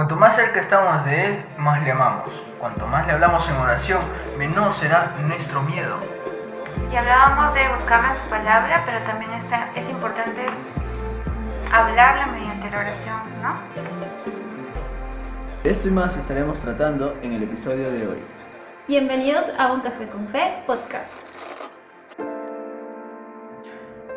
Cuanto más cerca estamos de Él, más le amamos. Cuanto más le hablamos en oración, menor será nuestro miedo. Y hablábamos de buscarla en su palabra, pero también está, es importante hablarla mediante la oración, ¿no? Esto y más estaremos tratando en el episodio de hoy. Bienvenidos a Un Café con Fe podcast.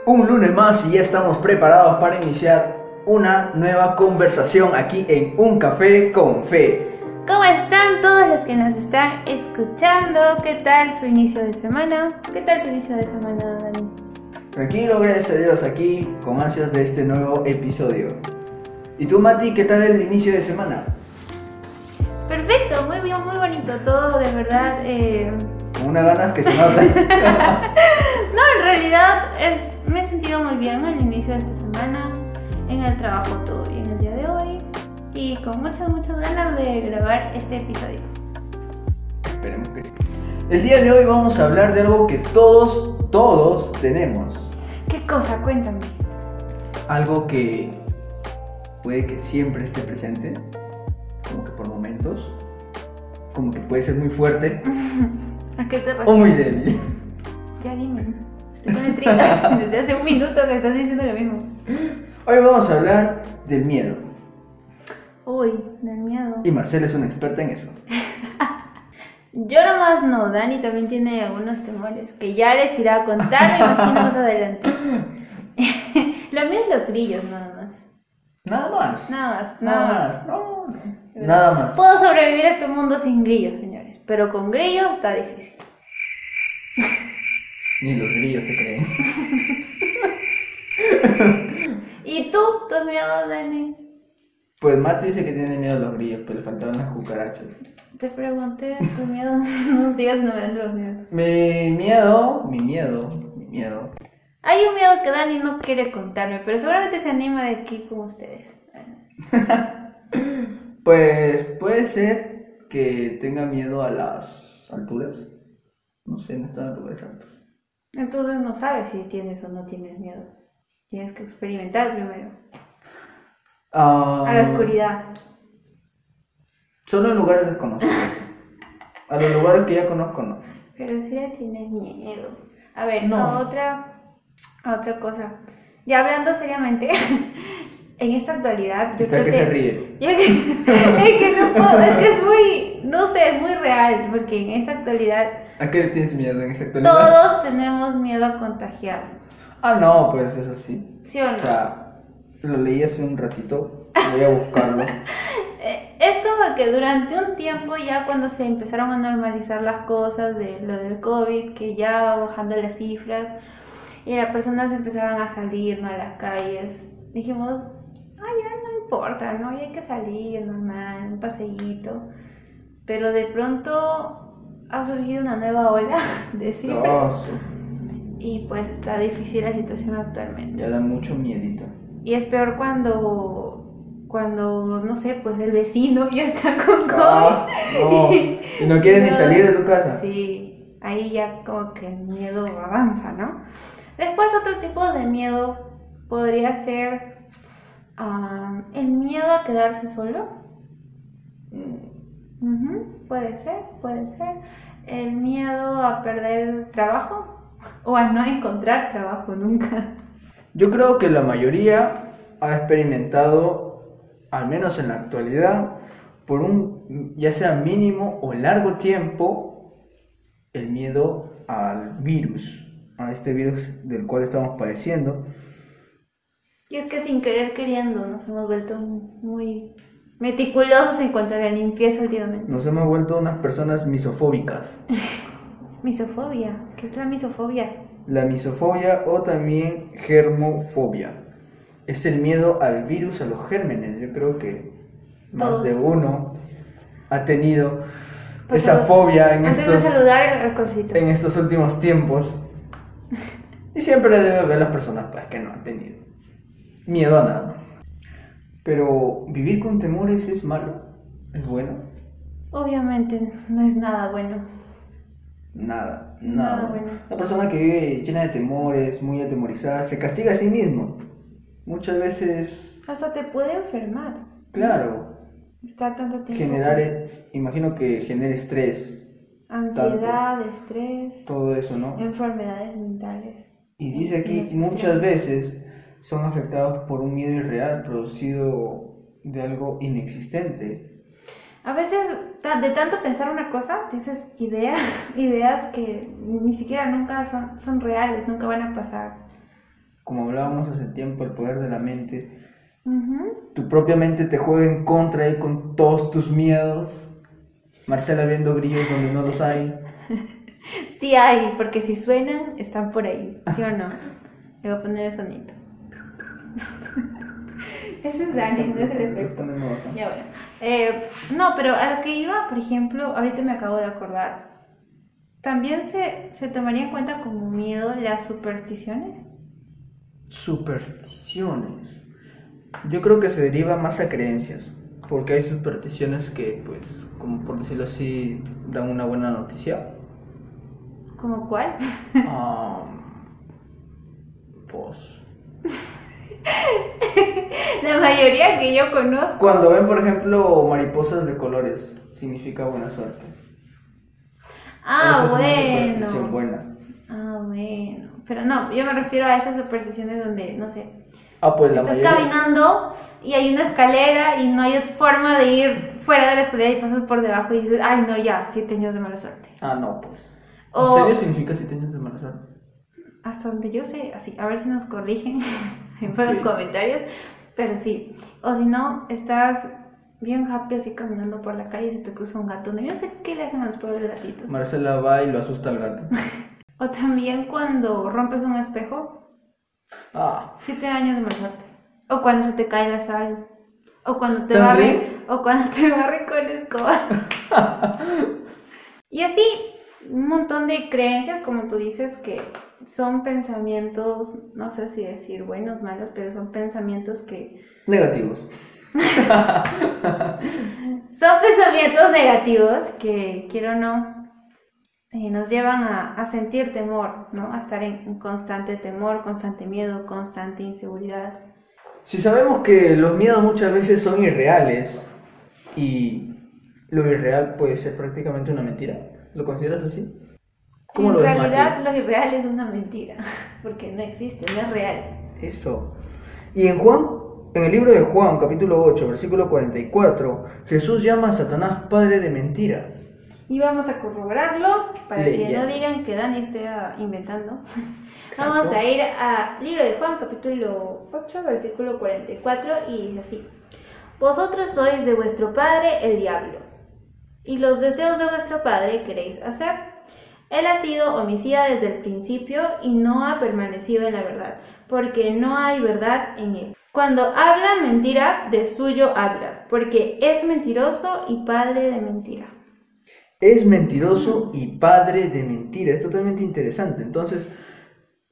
Un lunes más y ya estamos preparados para iniciar una nueva conversación aquí en Un Café con Fe. ¿Cómo están todos los que nos están escuchando? ¿Qué tal su inicio de semana? ¿Qué tal tu inicio de semana, Dani? Tranquilo, gracias a Dios, aquí con ansias de este nuevo episodio. ¿Y tú, Mati, qué tal el inicio de semana? Perfecto, muy bien, muy bonito todo, de verdad. eh, Con unas ganas que se nota. No, en realidad es, me he sentido muy bien al inicio de esta semana. En el trabajo todo bien el día de hoy. Y con muchas, muchas ganas de grabar este episodio. Esperemos que sí. El día de hoy vamos a hablar de algo que todos, todos tenemos. ¿Qué cosa? Cuéntame. Algo que puede que siempre esté presente, como que por momentos, como que puede ser muy fuerte ¿A qué te refieres? o muy débil. Ya dime. Estoy con intriga. Desde hace un minuto que estás diciendo lo mismo. Hoy vamos a hablar del miedo. Uy, del miedo. Y Marcela es una experta en eso. Yo nomás no, Dani también tiene algunos temores que ya les irá a contar, me imagino más adelante. lo mío es los grillos, nada más. Nada más. Nada más, Nada nada, más. No, no. Nada más. Puedo sobrevivir a este mundo sin grillos, señores, pero con grillos está difícil. Ni los grillos te creen. ¿Y tú, tus miedos, Dani? Pues Mati dice que tiene miedo a los grillos, pero le faltaban las cucarachas. Te pregunté tus miedos, no sigas nombrando los miedos. Mi miedo, mi miedo, mi miedo. Hay un miedo que Dani no quiere contarme, pero seguramente se anima de aquí con ustedes. Pues puede ser que tenga miedo a las alturas. No sé, no están en lugares altos. Entonces no sabes si tienes o no tienes miedo. Tienes que experimentar primero. Ah, A la oscuridad. Solo en lugares desconocidos. A los lugares que ya conozco no. Pero si le tienes miedo. A ver, No. a otra, a otra cosa. Ya hablando seriamente, en esta actualidad. yo Está creo que se ríe. Que, es que no puedo, es que es muy, no sé, es muy real, porque en esta actualidad ¿A qué le tienes miedo en esta actualidad? todos tenemos miedo a contagiar. Ah, no, pues eso sí. ¿Sí o no? O sea, lo leí hace un ratito. Voy a buscarlo. Eh, Es como que durante un tiempo ya cuando se empezaron a normalizar las cosas de lo del COVID, que ya va bajando las cifras y las personas empezaron a salir ¿no? a las calles, dijimos, ay, ya no importa, ¿no? Ya hay que salir normal, un paseíto. Pero de pronto ha surgido una nueva ola de cifras Oh, y pues está difícil la situación actualmente. ya da mucho miedito. Y es peor cuando, cuando, no sé, pues el vecino ya está con COVID. Ah, no. Y no quieres ni No. salir de tu casa. Sí, ahí ya como que el miedo avanza, ¿no? Después otro tipo de miedo podría ser ah, el miedo a quedarse solo. Ujú, Puede ser, puede ser. El miedo a perder trabajo o a no encontrar trabajo nunca. Yo creo que la mayoría ha experimentado, al menos en la actualidad, por un ya sea mínimo o largo tiempo, el miedo al virus, a este virus del cual estamos padeciendo. Y es que sin querer queriendo nos hemos vuelto muy meticulosos en cuanto a la limpieza últimamente. Nos hemos vuelto unas personas misofóbicas. Misofobia, ¿qué es la misofobia? La misofobia o también germofobia. Es el miedo al virus, a los gérmenes. Yo creo que más Todos. de uno ha tenido Pues esa fobia en Antes estos, de saludar, el cosito. en estos últimos tiempos. Y siempre debe haber las personas pues, que no han tenido miedo a nada. Pero vivir con temores es malo, es bueno. Obviamente no es nada bueno. Nada, Nada nada. bueno. Una persona que vive llena de temores, muy atemorizada, se castiga a sí mismo. Muchas veces, Hasta te puede enfermar. claro, Estar tanto tiempo. generar, imagino que genere estrés, Ansiedad, estrés, todo eso, ¿no? enfermedades mentales. Y dice aquí, muchas veces son afectados por un miedo irreal producido de algo inexistente. A veces, de tanto pensar una cosa, dices ideas, ideas que ni siquiera nunca son, son reales, nunca van a pasar. Como hablábamos hace tiempo, el poder de la mente. Ujú. Tu propia mente te juega en contra y con todos tus miedos. Marcela viendo grillos donde no los hay. Sí hay, porque si suenan, están por ahí, ¿sí o no? Le voy a poner el sonido. Ese es Dani, no es el efecto. Ponemos acá. Eh, no, pero a lo que iba, por ejemplo, ahorita me acabo de acordar. ¿También se, se tomaría en cuenta como miedo las supersticiones? Supersticiones. Yo creo que se deriva más a creencias. Porque hay supersticiones que, pues, como por decirlo así, dan una buena noticia. ¿Como cuál? Ah, pues. La mayoría que yo conozco. Cuando ven, por ejemplo, mariposas de colores, significa buena suerte. Ah, es una superstición bueno. buena. Ah, bueno. Pero no, yo me refiero a esas supersticiones donde, no sé, Ah, pues la estás mayoría. caminando y hay una escalera y no hay forma de ir fuera de la escalera y pasas por debajo y dices, ay, no, ya, siete años de mala suerte. Ah, no, pues. O- ¿En serio significa si tienes de mala suerte? Hasta donde yo sé, así, a ver si nos corrigen en los Ok. comentarios, pero sí. O si no, estás bien happy así caminando por la calle y se te cruza un gato. No, yo no sé qué le hacen a los pobres gatitos. Marcela va y lo asusta al gato. O también cuando rompes un espejo, Ah, siete años de suerte. O cuando se te cae la sal. O cuando te ¿También? barren, o cuando te barren con escoba. y así, un montón de creencias, como tú dices, que son pensamientos, no sé si decir buenos, malos, pero son pensamientos que... negativos. Son pensamientos negativos que, quiero o no, eh, nos llevan a, a sentir temor, ¿no? A estar en, en constante temor, constante miedo, constante inseguridad. Si sabemos que los miedos muchas veces son irreales y lo irreal puede ser prácticamente una mentira, ¿lo consideras así? ¿Cómo en lo realidad lo irreal es una mentira, porque no existe, no es real. Eso. Y en Juan, en el libro de Juan, capítulo 8, versículo 44, Jesús llama a Satanás padre de mentiras. Y vamos a corroborarlo para que no digan que Dani esté inventando. Exacto. Vamos a ir al libro de Juan, capítulo 8, versículo 44, y dice así: Vosotros sois de vuestro padre el diablo, y los deseos de vuestro padre queréis hacer. Él ha sido homicida desde el principio y no ha permanecido en la verdad, porque no hay verdad en él. Cuando habla mentira, de suyo habla, porque es mentiroso y padre de mentira. Es mentiroso y padre de mentira. Es totalmente interesante. Entonces,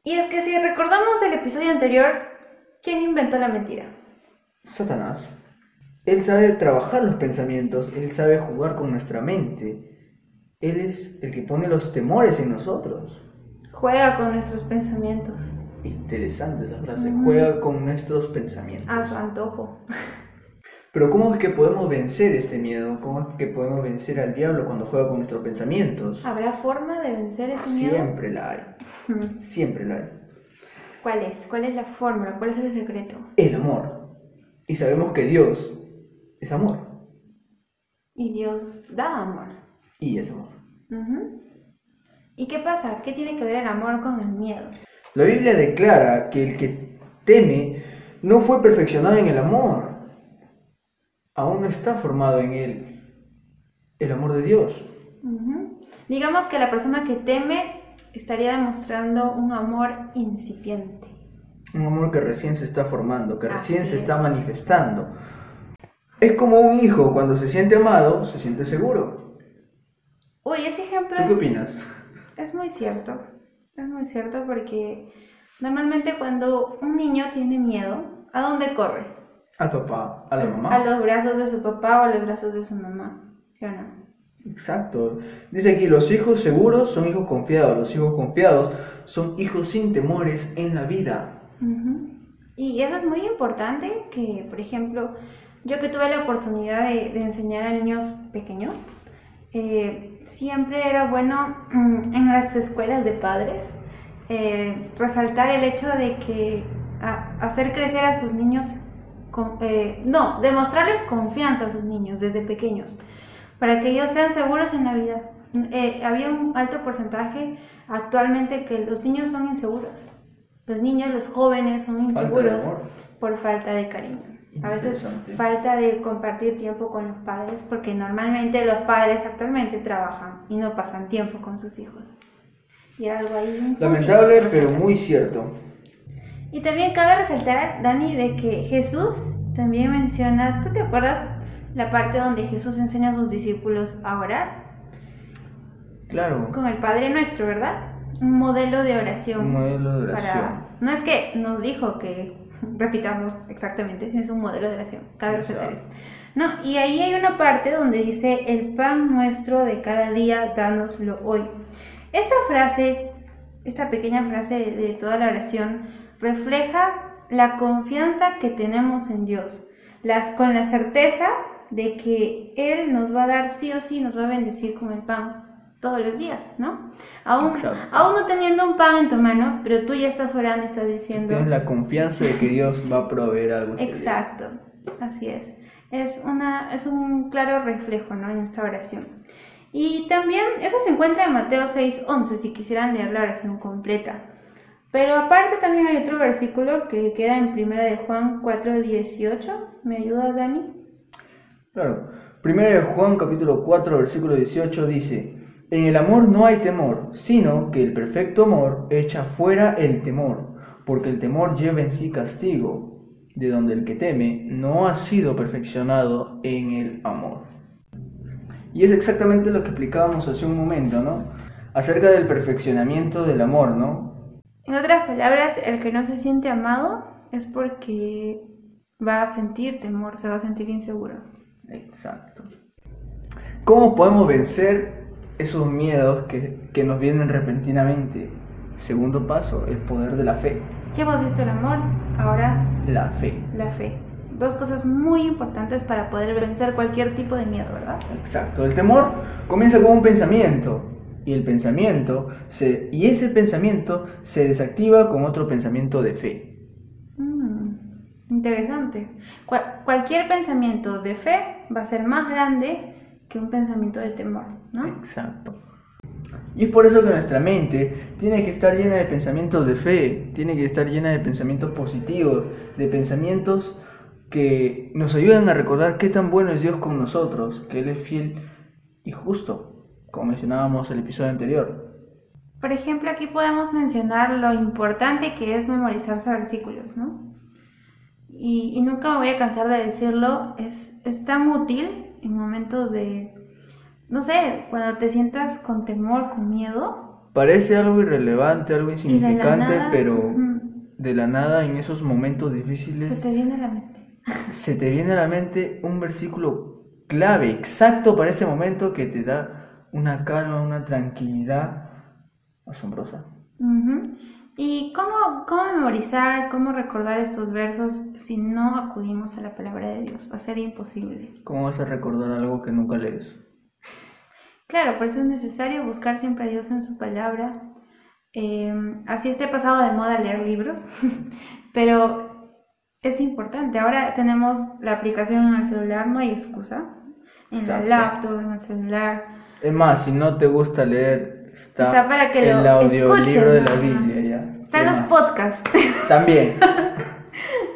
Y es que si recordamos el episodio anterior, ¿quién inventó la mentira? Satanás, él sabe trabajar los pensamientos, él sabe jugar con nuestra mente. Él es el que pone los temores en nosotros. Juega con nuestros pensamientos Interesante esa frase, juega con nuestros pensamientos. a su antojo. Pero ¿cómo es que podemos vencer este miedo? ¿Cómo es que podemos vencer al diablo cuando juega con nuestros pensamientos? ¿Habrá forma de vencer ese miedo? Siempre la hay, siempre la hay. ¿Cuál es? ¿Cuál es la fórmula? ¿Cuál es el secreto? El amor. Y sabemos que Dios es amor. Y Dios da amor. Y es amor. ¿Y qué pasa? ¿Qué tiene que ver el amor con el miedo? La Biblia declara que el que teme no fue perfeccionado en el amor. Aún no está formado en él el amor de Dios. Digamos que la persona que teme estaría demostrando un amor incipiente. Un amor que recién se está formando, que Así recién se es. está manifestando. Es como un hijo cuando se siente amado, se siente seguro. Uy, ese ejemplo ¿Tú qué es- opinas? Es muy cierto, es muy cierto porque normalmente cuando un niño tiene miedo, ¿a dónde corre? Al papá, a la A mamá. los brazos de su papá o a los brazos de su mamá, ¿sí o no? Exacto. Dice aquí, los hijos seguros son hijos confiados. Los hijos confiados son hijos sin temores en la vida. Y eso es muy importante que, por ejemplo, yo que tuve la oportunidad de, de enseñar a niños pequeños, eh, siempre era bueno mm, en las escuelas de padres eh, resaltar el hecho de que a- hacer crecer a sus niños, con- eh, no, demostrarles confianza a sus niños desde pequeños, para que ellos sean seguros en la vida. Eh, había un alto porcentaje actualmente que los niños son inseguros. Los niños, los jóvenes son inseguros por falta de cariño. A veces falta de compartir tiempo con los padres, porque normalmente los padres actualmente trabajan y no pasan tiempo con sus hijos. Y algo ahí. Lamentable, pero muy cierto. Y también cabe resaltar, Dani, de que Jesús también menciona, ¿tú te acuerdas la parte donde Jesús enseña a sus discípulos a orar? Claro. Con el Padre Nuestro, ¿verdad? Un modelo de oración. Un modelo de oración. Para... No es que nos dijo que repitamos exactamente, es un modelo de oración. Cabe resaltar eso. No, y ahí hay una parte donde dice, el pan nuestro de cada día, dánoslo hoy. Esta frase, esta pequeña frase de, de toda la oración, refleja la confianza que tenemos en Dios, las, con la certeza de que Él nos va a dar sí o sí, nos va a bendecir con el pan todos los días, ¿no? Aún, aún no teniendo un pan en tu mano, pero tú ya estás orando y estás diciendo... Tienes la confianza de que Dios va a proveer algo. este. Exacto, así es. Es, una, es un claro reflejo ¿no? en esta oración. Y también eso se encuentra en Mateo 6:11, si quisieran leer la oración completa. Pero aparte también hay otro versículo que queda en Primera de Juan 4:18. ¿Me ayudas, Dani? Claro. Primero de Juan capítulo 4 versículo 18 dice, En el amor no hay temor, sino que el perfecto amor echa fuera el temor, porque el temor lleva en sí castigo, de donde el que teme no ha sido perfeccionado en el amor. Y es exactamente lo que explicábamos hace un momento, ¿no? Acerca del perfeccionamiento del amor, ¿no? En otras palabras, el que no se siente amado es porque va a sentir temor, se va a sentir inseguro. Exacto. ¿Cómo podemos vencer esos miedos que, que nos vienen repentinamente? Segundo paso, el poder de la fe. Ya hemos visto el amor, ahora La fe. la fe. Dos cosas muy importantes para poder vencer cualquier tipo de miedo, ¿verdad? Exacto. El temor comienza como un pensamiento. Y el pensamiento se, y ese pensamiento se desactiva con otro pensamiento de fe. Mm, interesante. Cual- cualquier pensamiento de fe va a ser más grande que un pensamiento de temor, ¿no? Exacto. Y es por eso que nuestra mente tiene que estar llena de pensamientos de fe, tiene que estar llena de pensamientos positivos, de pensamientos que nos ayudan a recordar qué tan bueno es Dios con nosotros, que Él es fiel y justo, como mencionábamos el episodio anterior. Por ejemplo, aquí podemos mencionar lo importante que es memorizarse versículos, ¿no? Y, y nunca me voy a cansar de decirlo, es, es tan útil en momentos de, no sé, cuando te sientas con temor, con miedo, Parece algo irrelevante, algo de insignificante, nada, pero de la nada en esos momentos se difíciles te viene a la mente. se te viene a la mente un versículo clave, exacto para ese momento que te da una calma, una tranquilidad asombrosa. ¿Y cómo, cómo memorizar, cómo recordar estos versos si no acudimos a la palabra de Dios? Va a ser imposible. ¿Cómo vas a recordar algo que nunca lees? Claro, por eso es necesario buscar siempre a Dios en su palabra. Eh, así esté pasado de moda leer libros, pero es importante. Ahora tenemos la aplicación en el celular, no hay excusa. En Exacto. la laptop, en el celular. Es más, si no te gusta leer, está, Está para que el audiolibro de la. Biblia. Ya. Están ¿Qué los podcasts. También,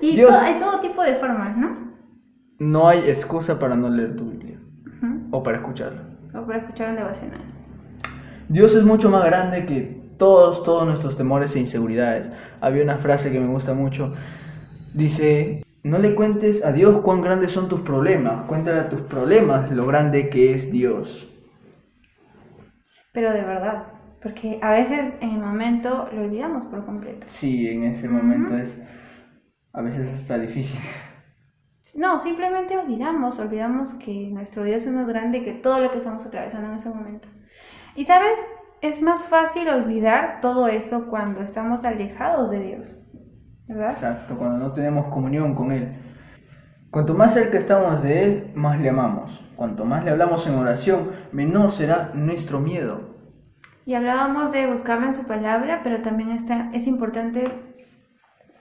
y Dios- to- hay todo tipo de formas, ¿no? no hay excusa para no leer tu Biblia Ujú. o para escucharla. O para escuchar un devocional. Dios es mucho más grande que todos, todos nuestros temores e inseguridades. Había una frase que me gusta mucho. Dice, no le cuentes a Dios cuán grandes son tus problemas, cuéntale a tus problemas lo grande que es Dios. Pero de verdad, porque a veces en el momento lo olvidamos por completo. Sí, en ese momento es a veces hasta difícil. No, simplemente olvidamos, olvidamos que nuestro Dios es más grande que todo lo que estamos atravesando en ese momento. Y sabes, es más fácil olvidar todo eso cuando estamos alejados de Dios, ¿verdad? Exacto, cuando no tenemos comunión con Él. Cuanto más cerca estamos de Él, más le amamos. Cuanto más le hablamos en oración, menor será nuestro miedo. Y hablábamos de buscarlo en su palabra, pero también está, es importante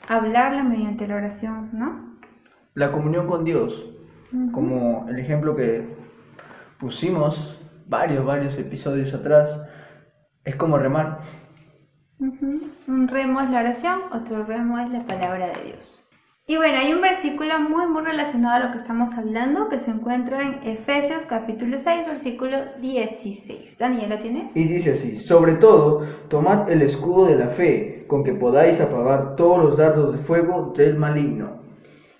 hablarla mediante la oración, ¿no? La comunión con Dios, como el ejemplo que pusimos varios, varios episodios atrás, es como remar. Un remo es la oración, otro remo es la palabra de Dios. Y bueno, hay un versículo muy, muy relacionado a lo que estamos hablando que se encuentra en Efesios capítulo 6, versículo 16. Daniel, ¿lo tienes? Y dice así, sobre todo, tomad el escudo de la fe, con que podáis apagar todos los dardos de fuego del maligno.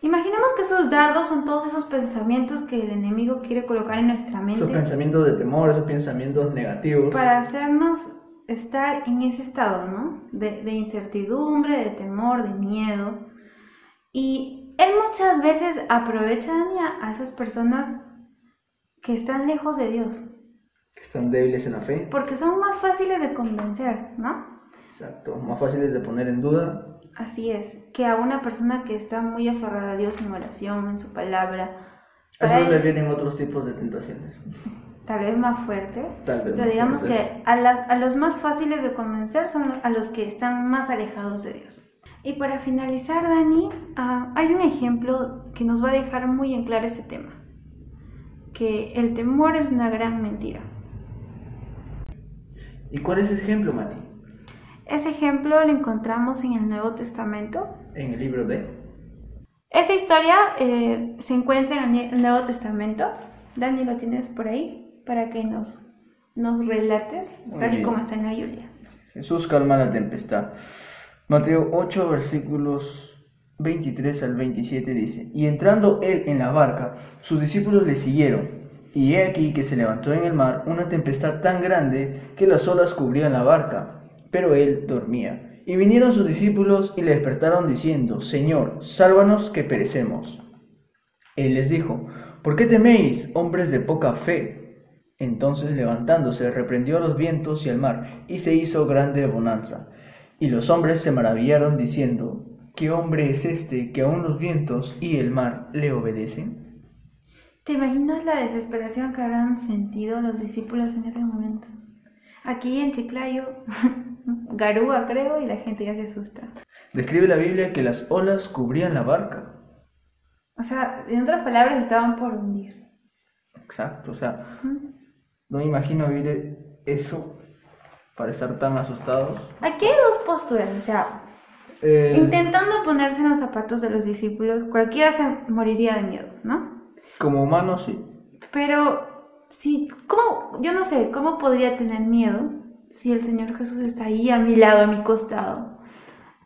Imaginemos que esos dardos son todos esos pensamientos que el enemigo quiere colocar en nuestra Esos mente pensamientos de temor, esos pensamientos negativos. para hacernos estar en ese estado, ¿no? De, de incertidumbre, de temor, de miedo. Y él muchas veces aprovecha a esas personas que están lejos de Dios, que están débiles en la fe. porque son más fáciles de convencer, ¿no? Exacto, más fáciles de poner en duda. Así es, que a una persona que está muy aferrada a Dios en oración, en su palabra, eso le vienen otros tipos de tentaciones. tal vez más fuertes, Tal vez. pero digamos fuertes. que a, las, a los más fáciles de convencer son a los que están más alejados de Dios. Y para finalizar, Dani, ah, hay un ejemplo que nos va a dejar muy en claro ese tema, que el temor es una gran mentira. ¿Y cuál es ese ejemplo, Mati? Ese ejemplo lo encontramos en el Nuevo Testamento. En el libro de... Esa historia eh, se encuentra en el Nuevo Testamento. Dani, ¿lo tienes por ahí? Para que nos, nos relates, Muy tal y bien. como está en la Biblia. Jesús calma la tempestad. Mateo 8, versículos 23 al 27 dice, Y entrando él en la barca, sus discípulos le siguieron. Y he aquí que se levantó en el mar una tempestad tan grande que las olas cubrían la barca, pero él dormía. Y vinieron sus discípulos y le despertaron diciendo, Señor, sálvanos que perecemos. Él les dijo, ¿por qué teméis, hombres de poca fe? Entonces levantándose, reprendió a los vientos y al mar, y se hizo grande bonanza. Y los hombres se maravillaron diciendo, ¿qué hombre es este que aun los vientos y el mar le obedecen? ¿Te imaginas la desesperación que habrán sentido los discípulos en ese momento? Aquí en Chiclayo, Garúa creo, y la gente ya se asusta. Describe la Biblia que las olas cubrían la barca. O sea, en otras palabras, estaban por hundir. Exacto, o sea, no me imagino vivir eso para estar tan asustados. Aquí hay dos posturas, o sea, Eh, intentando ponerse en los zapatos de los discípulos, cualquiera se moriría de miedo, ¿no? como humanos, sí. Pero, si, ¿cómo, yo no sé, ¿cómo podría tener miedo si el Señor Jesús está ahí a mi lado, a mi costado?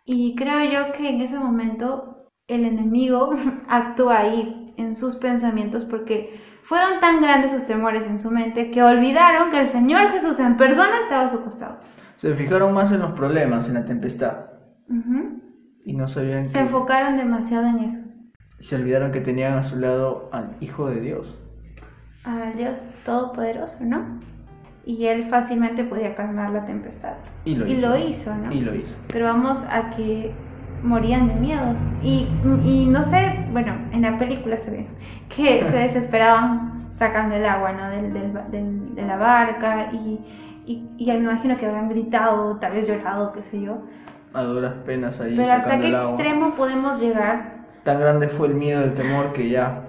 Y creo yo que en ese momento el enemigo actúa ahí en sus pensamientos porque fueron tan grandes sus temores en su mente que olvidaron que el Señor Jesús en persona estaba a su costado. Se fijaron más en los problemas, en la tempestad, y no sabían Se que... enfocaron demasiado en eso. Se olvidaron que tenían a su lado al Hijo de Dios. Al Dios Todopoderoso, ¿no? Y él fácilmente podía calmar la tempestad. Y lo y hizo. lo hizo, ¿no? Y lo hizo. Pero vamos a que morían de miedo. Y, y no sé, bueno, en la película se ve que se desesperaban sacando el agua, ¿no? Del, del ba- del- de la barca y, y, y me imagino que habrán gritado, tal vez llorado, qué sé yo. A duras penas ahí. Pero hasta qué extremo podemos llegar. Tan grande fue el miedo, el temor que ya.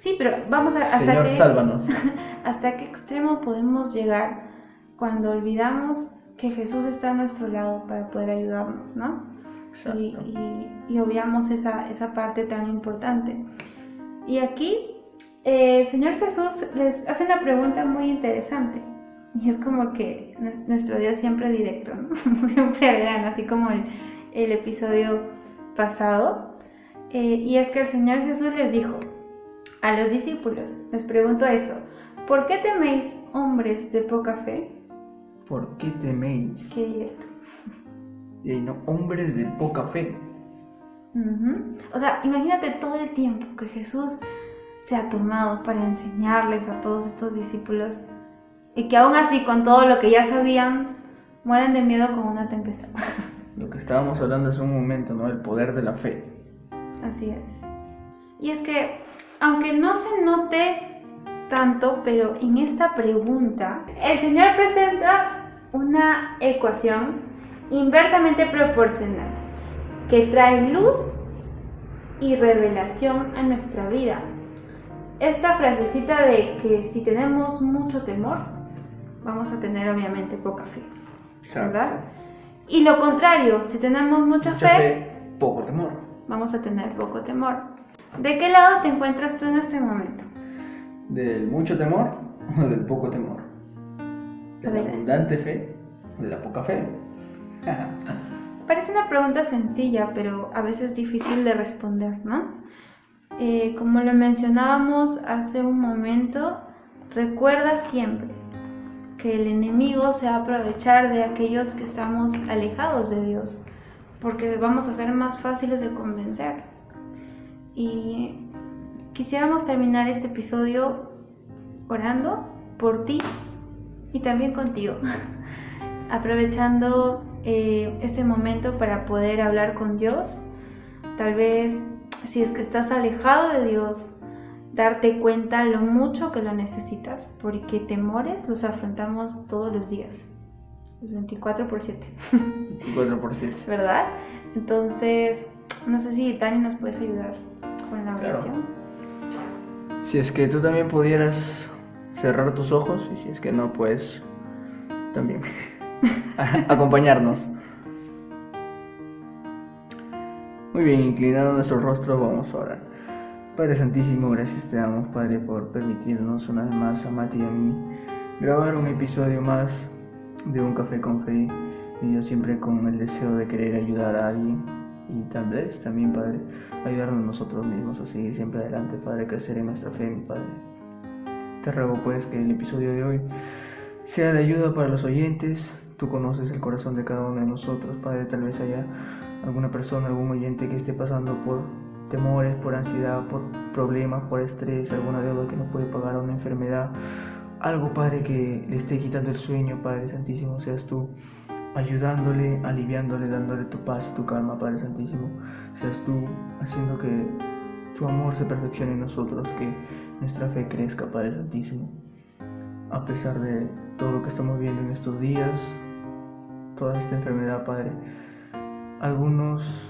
Sí, pero vamos a, hasta Señor, sálvanos. hasta qué extremo podemos llegar cuando olvidamos que Jesús está a nuestro lado para poder ayudarnos, ¿no? Exacto. y, y- y obviamos esa, esa parte tan importante. Y aquí eh, el Señor Jesús les hace una pregunta muy interesante. Y es como que nu- nuestro Dios siempre directo, ¿no? siempre al grano, así como el, el episodio pasado. Eh, y es que el Señor Jesús les dijo a los discípulos, les pregunto esto, ¿por qué teméis hombres de poca fe? ¿Por qué teméis? Qué directo. Y no, hombres de poca fe. Ujú. O sea, imagínate todo el tiempo que Jesús se ha tomado para enseñarles a todos estos discípulos y que aún así con todo lo que ya sabían mueren de miedo con una tempestad. Lo que estábamos hablando hace un momento, ¿no? El poder de la fe. así es. Y es que aunque no se note tanto, pero en esta pregunta, el Señor presenta una ecuación inversamente proporcional que trae luz y revelación a nuestra vida. Esta frasecita de que si tenemos mucho temor, vamos a tener obviamente poca fe. ¿Verdad? Y lo contrario, si tenemos mucha, Mucha fe, fe, poco temor. vamos a tener poco temor. ¿De qué lado te encuentras tú en este momento? ¿Del mucho temor o del poco temor? ¿De la abundante fe o de la poca fe? Parece una pregunta sencilla, pero a veces difícil de responder, ¿no? Eh, como lo mencionábamos hace un momento, recuerda siempre que el enemigo se va a aprovechar de aquellos que estamos alejados de Dios, porque vamos a ser más fáciles de convencer. Y quisiéramos terminar este episodio orando por ti y también contigo, aprovechando eh, este momento para poder hablar con Dios. Tal vez si es que estás alejado de Dios, darte cuenta lo mucho que lo necesitas, porque temores los afrontamos todos los días, los 24 por 7, 24%. ¿verdad? Entonces, no sé si Dani nos puedes ayudar con la Claro. Si es que tú también pudieras cerrar tus ojos y si es que no, pues también acompañarnos. Muy bien, inclinando nuestro rostro vamos a orar. Padre Santísimo, gracias te damos, Padre, por permitirnos una vez más a Mati y a mí grabar un episodio más de Un Café con Fe. Y yo siempre con el deseo de querer ayudar a alguien y tal vez también, Padre, ayudarnos nosotros mismos a seguir siempre adelante, Padre, crecer en nuestra fe, mi Padre. Te ruego pues que el episodio de hoy sea de ayuda para los oyentes. Tú conoces el corazón de cada uno de nosotros, Padre. Tal vez haya alguna persona, algún oyente que esté pasando por temores, por ansiedad, por problemas, por estrés, alguna deuda que no puede pagar, una enfermedad. Algo, Padre, que le esté quitando el sueño, Padre Santísimo, seas tú ayudándole, aliviándole, dándole tu paz y tu calma, Padre Santísimo. Seas tú haciendo que tu amor se perfeccione en nosotros, que nuestra fe crezca, Padre Santísimo. A pesar de todo lo que estamos viendo en estos días, toda esta enfermedad, Padre, algunos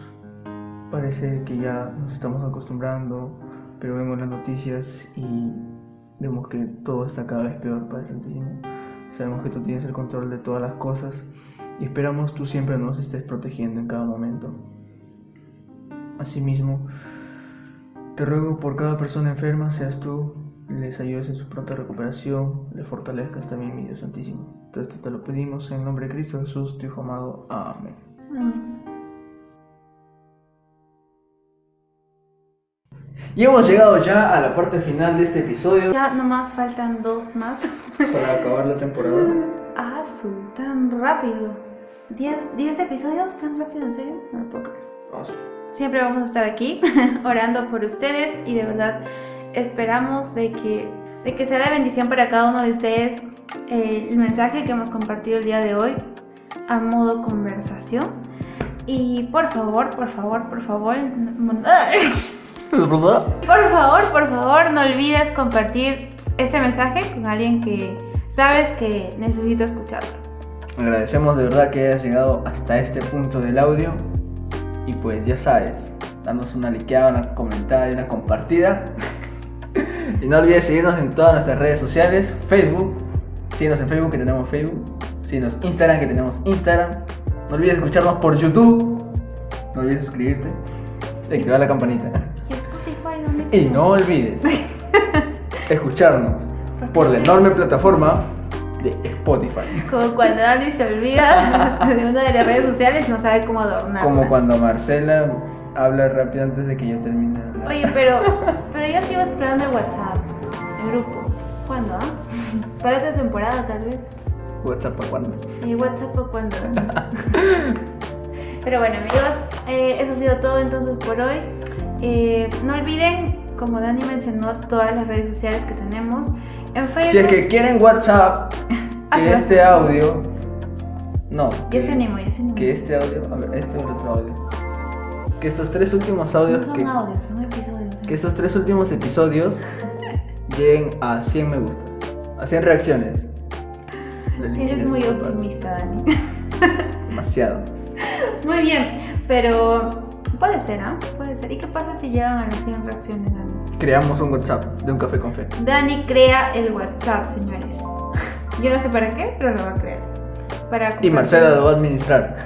parece que ya nos estamos acostumbrando, pero vemos las noticias y vemos que todo está cada vez peor, Padre Santísimo. Sabemos que tú tienes el control de todas las cosas y esperamos tú siempre nos estés protegiendo en cada momento. Asimismo, te ruego por cada persona enferma, seas tú, les ayudes en su pronta recuperación, les fortalezcas también, mi Dios Santísimo. Todo esto te lo pedimos en el nombre de Cristo Jesús, tu Hijo amado. Amén. Y hemos llegado ya a la parte final de este episodio Ya nomás faltan dos más. para acabar la temporada. ah, su, tan rápido. ¿Diez, ¿Diez episodios tan rápido? ¿En serio? No lo puedo creer. Vamos. Siempre vamos a estar aquí orando por ustedes y de verdad esperamos de que, de que sea de bendición para cada uno de ustedes eh, el mensaje que hemos compartido el día de hoy a modo conversación. Y por favor, por favor, por favor, por favor, por favor, no olvides compartir este mensaje con alguien que sabes que necesita escucharlo. Agradecemos de verdad que hayas llegado hasta este punto del audio. Y pues ya sabes, danos una likeada, una comentada y una compartida. y no olvides seguirnos en todas nuestras redes sociales, Facebook. Síguenos en Facebook que tenemos Facebook. Síguenos en Instagram que tenemos Instagram. No olvides escucharnos por YouTube. No olvides suscribirte. Y activar la campanita. ¿Y Spotify dónde Y no olvides escucharnos por la enorme plataforma de Spotify. Como cuando Andy se olvida de una de las redes sociales, no sabe cómo adornar. Como cuando Marcela habla rápido antes de que yo termine de hablar. Oye, pero, pero yo sigo esperando el WhatsApp, el grupo. ¿Cuándo, ah? Para esta temporada, tal vez. WhatsApp para cuándo. ¿Y WhatsApp o cuándo? Pero bueno, amigos, eh, eso ha sido todo entonces por hoy. Eh, no olviden, como Dani mencionó, todas las redes sociales que tenemos. En Facebook. Si es que quieren WhatsApp, que este audio. No. Ya que- se animó, ya se animó. Que este audio. A ver, este el otro audio. Que estos tres últimos No audios son que, audios, son episodios. ¿eh? que estos tres últimos episodios lleguen a 100 me gusta, a 100 reacciones. Eres muy optimista, Dani. Demasiado. Muy bien, pero puede ser, ¿ah? Puede ser. ¿Y qué pasa si llegan a las 100 reacciones, Dani? Creamos un WhatsApp de un café con fe. Dani crea el WhatsApp, señores. Yo no sé para qué, pero lo va a crear. Para Y Marcela lo va a administrar.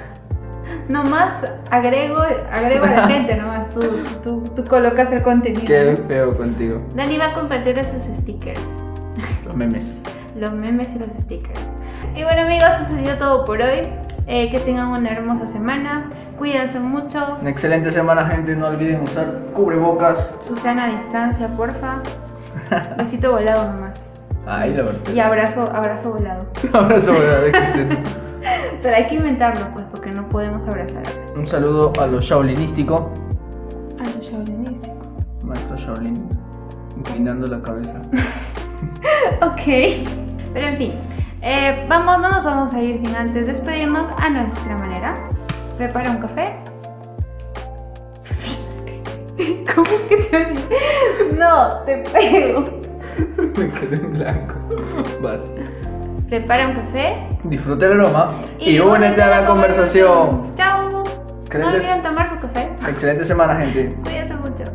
Nomás agrego, agrego a la gente, nomás tú, tú, tú colocas el contenido. Qué feo contigo. Dani va a compartir esos stickers. Los memes. los memes y los stickers. Y bueno amigos, eso sería todo por hoy. Eh, que tengan una hermosa semana. Cuídense mucho. Una excelente semana, gente. No olviden usar cubrebocas. Susana a distancia, porfa. Besito volado nomás. Ay, la verdad. Y abrazo, abrazo volado. Abrazo, que estés. Pero hay que inventarlo pues porque no podemos abrazar. Un saludo a los Shaolinístico. A lo shaolinístico. Maestro Shaolin. Inclinando la cabeza. Ok. Pero en fin. eh, vamos, no nos vamos a ir sin antes despedirnos a nuestra manera. Prepara un café. ¿Cómo es que te? No, te pego. Me quedé en blanco. Vas. Prepara un café Disfruta el aroma y, únete a la conversación. Chao. No olviden tomar su café. Excelente semana, gente. Cuídense mucho.